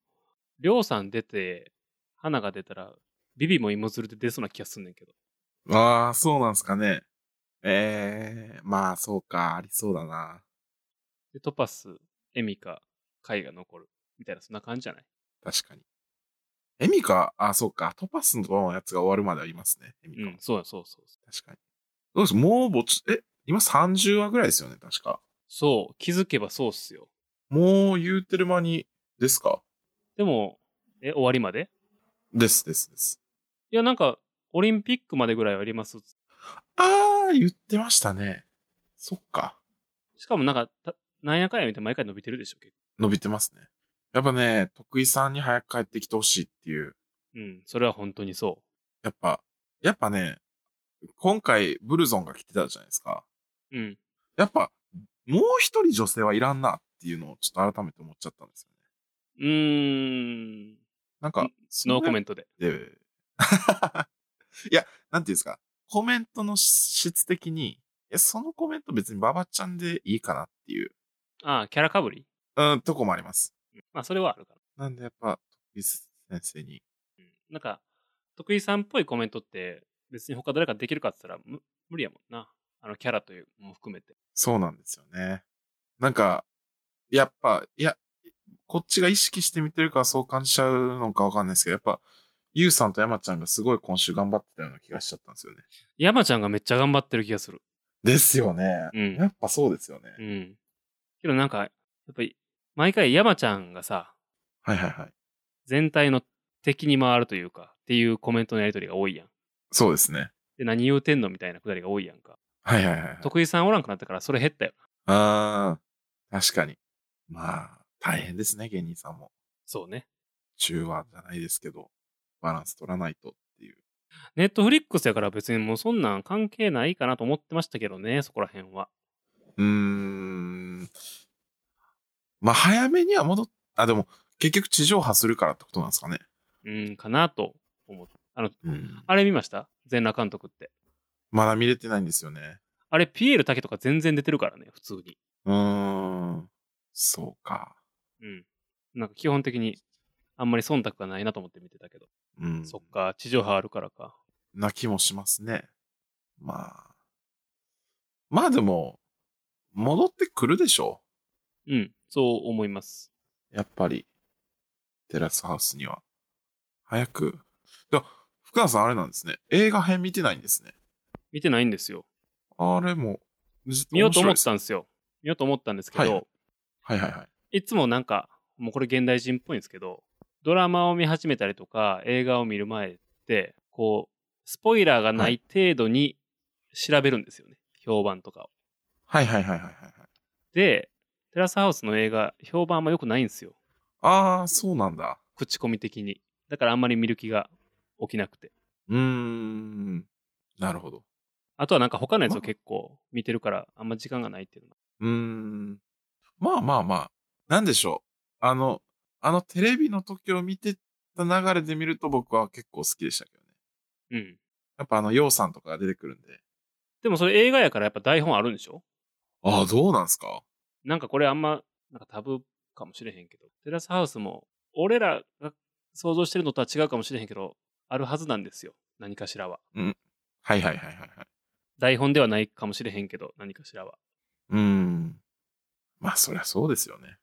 りょうさん出て、花が出たら、ビビも芋づるで出そうな気がすんねんけど。ああ、そうなんすかね。ええまあそうか、ありそうだな。で、トパス、エミカ、カイが残る。みたいな、そんな感じじゃない？確かに。エミカ、あ、そうか、トパスのやつが終わるまでありますね。エミカも。うん、そうそうそう。確かに。どうです？もうぼち、え、今30話ぐらいですよね、確か。そう、気づけばそうっすよ。もう言うてる間に、ですか？でも、え、終わりまで？です、です、です。いや、なんか、オリンピックまでぐらいはやります。あー、言ってましたね。そっか。しかもなんか、たなんやかんや見て毎回伸びてるでしょ、結伸びてますね。やっぱね、徳井さんに早く帰ってきてほしいっていう。構。うん、それは本当にそやっぱ、やっぱね、今回ブルゾンが来てたじゃないですか。う。うん。やっぱ、もう一人女性はいらんなっていうのをちょっと改めて思っちゃったんですよね。うーん、なんか、ノーコメンントで。トで。いや、なんていうんですか。コメントの質的に、いや、そのコメント別にババちゃんでいいかなっていう、ああ、キャラかぶり？うん、とこもあります。まあ、それはあるから。なんでやっぱ、徳井先生に。うん、なんか、徳井さんっぽいコメントって、別に他誰かできるかって言ったらむ無理やもんな。あのキャラというのも含めて。そうなんですよね。なんか、やっぱ、いや、こっちが意識して見てるからそう感じちゃうのかわかんないですけど、やっぱ、ゆうさんと山ちゃんがすごい今週頑張ってたような気がしちゃったんですよね。山ちゃんがめっちゃ頑張ってる気がする。ですよね。うんやっぱそうですよね。うん。けどなんか、やっぱり、毎回山ちゃんがさ、はいはいはい。全体の敵に回るというか、っていうコメントのやりとりが多いやん。そうですね。で、何言うてんのみたいなくだりが多いやんか。はいはいはいはい。徳井さんおらんくなったからそれ減ったよ。ああ、確かに。まあ、大変ですね、芸人さんも。そうね。中和じゃないですけど、バランス取らないとっていう。ネットフリックスやから別にもうそんなん関係ないかなと思ってましたけどね、そこら辺は。うーん。まあ、早めには戻っ、あ、でも、結局地上波するからってことなんですかね。うん、かなと思って。あの、うん。あれ見ました？全裸監督って。まだ見れてないんですよね。あれ、ピエール竹とか全然出てるからね、普通に。うーん。そうか。うん。なんか基本的にあんまり忖度がないなと思って見てたけど。うん。そっか、地上波あるからか。な気もしますね。まあ。まあでも、戻ってくるでしょうん、そう思います。う。やっぱり、テラスハウスには。早く。福田さんあれなんですね。映画編見てないんですね。見てないんですよ。あれも、見ようと思ったんですよ。見ようと思ったんですけど、はいいはいはいはい。つもなんか、もうこれ現代人っぽいんですけど、ドラマを見始めたりとか、映画を見る前って、こう、スポイラーがない程度に調べるんですよね。評判とかを。はいはいはいはいはいはい。で、テラスハウスの映画、評判あんま良くないんですよ。ああ、そうなんだ。口コミ的に。だからあんまり見る気が起きなくて。うーん。なるほど。あとはなんか他のやつまを結構見てるから、あんま時間がないっていうのが。うーん。まあまあまあ。なんでしょう。あの、あのテレビの時を見てた流れで見ると僕は結構好きでしたけどね。うん。やっぱあの、ヨウさんとかが出てくるんで。でもそれ映画やからやっぱ台本あるんでしょ？ああ、どうなんすか？なんかこれあんま、なんかタブーかもしれへんけど、テラスハウスも、俺らが想像してるのとは違うかもしれへんけど、あるはずなんですよ。何かしらは。はいはいはいはいはい。台本ではないかもしれへんけど、何かしらは。うーん。まあ、そりゃそうですよね。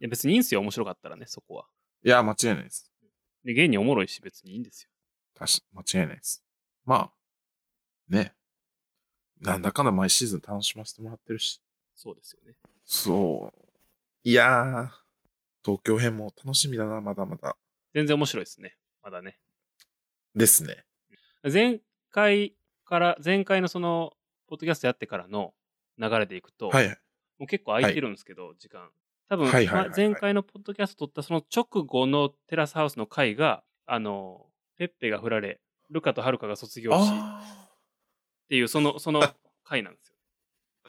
いや別にいいんすよ、面白かったらね、そこは。いや、間違いないです。で、現におもろいし別にいいんですよ。確か間違いないです。まあ、ね。なんだかんだ毎シーズン楽しませてもらってるし。そうですよね。そう。いやー、東京編も楽しみだな、まだまだ。全然面白いですね。まだね。ですね。前回から、前回のその、ポッドキャストやってからの流れでいくと、はい。もう結構空いてるんですけど、時間。多分、はいはいはいはいま前回のポッドキャスト撮ったその直後のテラスハウスの回が、あの、ペッペが振られ、ルカとハルカが卒業し、っあていう、その、その回なんですよ。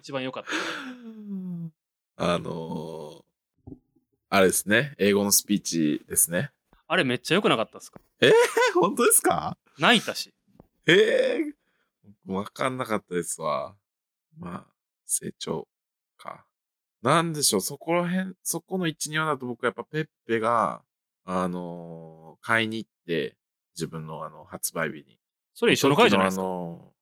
一番良かった。ーあのー、あれですね。英語のスピーチですね。あれめっちゃ良くなかったですか？え、本当ですか？泣いたし。ええわかんなかったですわ。まあ、成長か。なんでしょう、そこら辺、そこの1、2話だと僕はやっぱペッペが、あのー買いに行って、自分のあの、発売日に。それ一緒の回じゃないですか？あの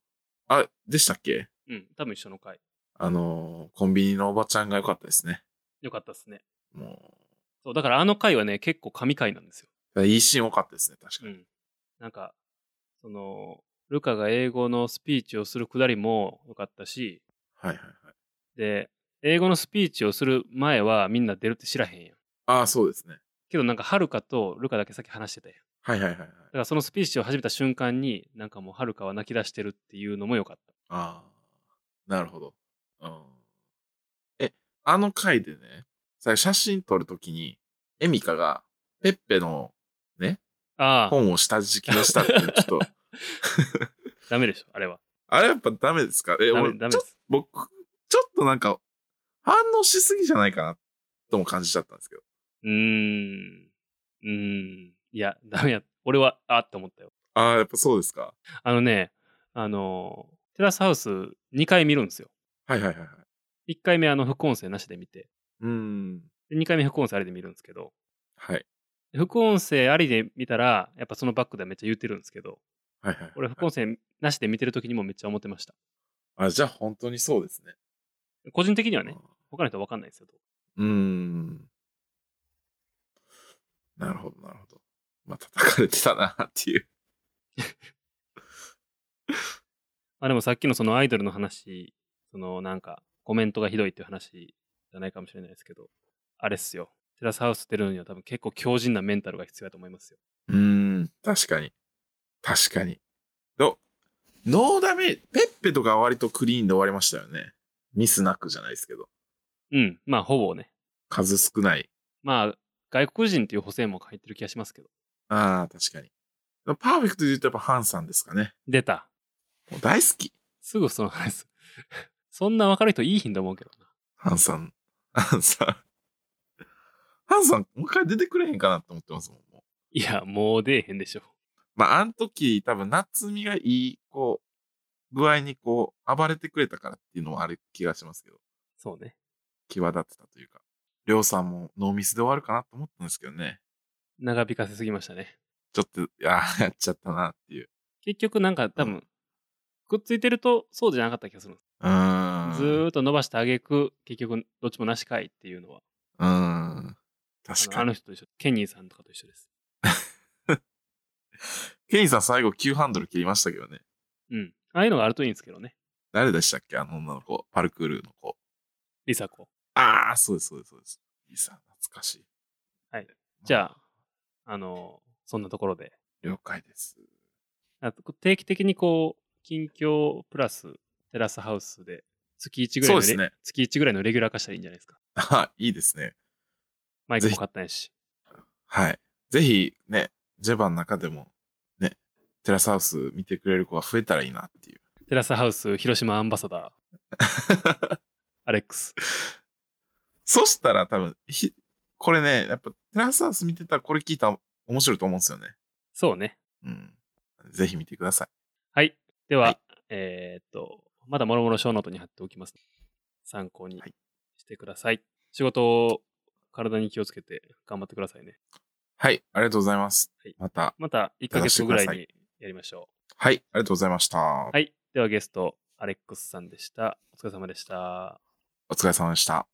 ーあ、でしたっけ？うん、多分一緒の回。あのーコンビニのおばちゃんが良かったですね。よかったですね。もそう、だからあの回はね、結構神回なんですよ。う、いいシーン多かったですね、確かに。うん。なんか、その、ルカが英語のスピーチをするくだりも良かったし、はいはいはい。で、英語のスピーチをする前はみんな出るって知らへんやん。ああ、そうですね。けどなんか、はるかとルカだけさっき話してたやん。はいはいはいはい。だからそのスピーチを始めた瞬間に、なんかもうはるかは泣き出してるっていうのも良かった。ああ、なるほど。うん。え、あの回でね、さ写真撮るときに、エミカが、ペッペのああ、本を下敷きにしたってちょっと、ダメでしょ、あれは。あれやっぱダメですか？え、俺、ちょダメです。僕、ちょっとなんか、反応しすぎじゃないかな、とも感じちゃったんですけど。うーん。うーん。いや、ダメや。俺は、あって思ったよ。ああ、やっぱそうですか？あのね、あの、テラスハウス2回見るんですよ。はいはいはいはい。1回目あの副音声なしで見て、うーん。で2回目副音声ありで見るんですけど、はい。副音声ありで見たら、やっぱそのバックでめっちゃ言ってるんですけど、はいはいはい。俺副音声なしで見てる時にもめっちゃ思ってました。あ、じゃあ本当にそうですね。個人的にはね、他の人は分かんないですよ。うーん。なるほど、なるほど。まあ、叩かれてたなっていう。ま あでもさっきのそのアイドルの話、そのなんかコメントがひどいっていう話じゃないかもしれないですけど、あれっすよ。テラスハウス出るには多分結構強靭なメンタルが必要だと思いますよ。うーん、確かに。確かに。ど、ノーダメ、ペッペとかは割とクリーンで終わりましたよね。ミスなくじゃないですけど。うん。まあほぼね。数少ない。まあ外国人っていう補正も入ってる気がしますけど。ああ、確かに。パーフェクトで言うとやっぱハンさんですかね。出た。もう大好き。すぐその話す。そんな分かる人いいひんと思うけどな。ハンさん。ハンさん。ハンさん、もう一回出てくれへんかなって思ってますもん。もういや、もう出えへんでしょ。まあ、あの時、多分、夏美がいい、こう、具合にこう、暴れてくれたからっていうのもある気がしますけど、そうね。際立ってたというか、りょうさんもノーミスで終わるかなと思ったんですけどね。長引かせすぎましたね。ちょっと、いやー、やっちゃったなっていう。結局なんか多分、くっついてるとそうじゃなかった気がするんです。うーん。ずーっと伸ばしてあげく、結局どっちもなしかいっていうのは、うーん。あの確かに。あの人と一緒、ケニーさんとかと一緒です。ケニーさん最後急ハンドル切りましたけどね。うん。ああいうのがあるといいんですけどね。誰でしたっけ？あの女の子。パルクールの子。リサ子。ああ、そうです、そうです、そうです。いいさ、懐かしい。はい。じゃあ、あの、そんなところで。了解です。あと定期的にこう、近況プラステラスハウスで月1ぐらいのレ、そうですね月1ぐらいのレギュラー化したらいいんじゃないですか。あ、いいですね。マイクも買ったんやし。はい。ぜひ、ね、ジェバの中でも、ね、テラスハウス見てくれる子が増えたらいいなっていう。テラスハウス広島アンバサダー、アレックス。そしたら多分、ひ、これね、やっぱテラスハウス見てたらこれ聞いたら面白いと思うんですよね。そうね。うん。ぜひ見てください。はい。では、はいえーっと、まだもろもろ小ノートに貼っておきます。参考にはいしてください。仕事を体に気をつけて頑張ってくださいね。はい。ありがとうございます。はいまた、また1ヶ月後ぐらいにやりましょはい。ありがとうございました。う。はい。ではゲスト、アレックスさんでした。お疲れ様でした。お疲れ様でした。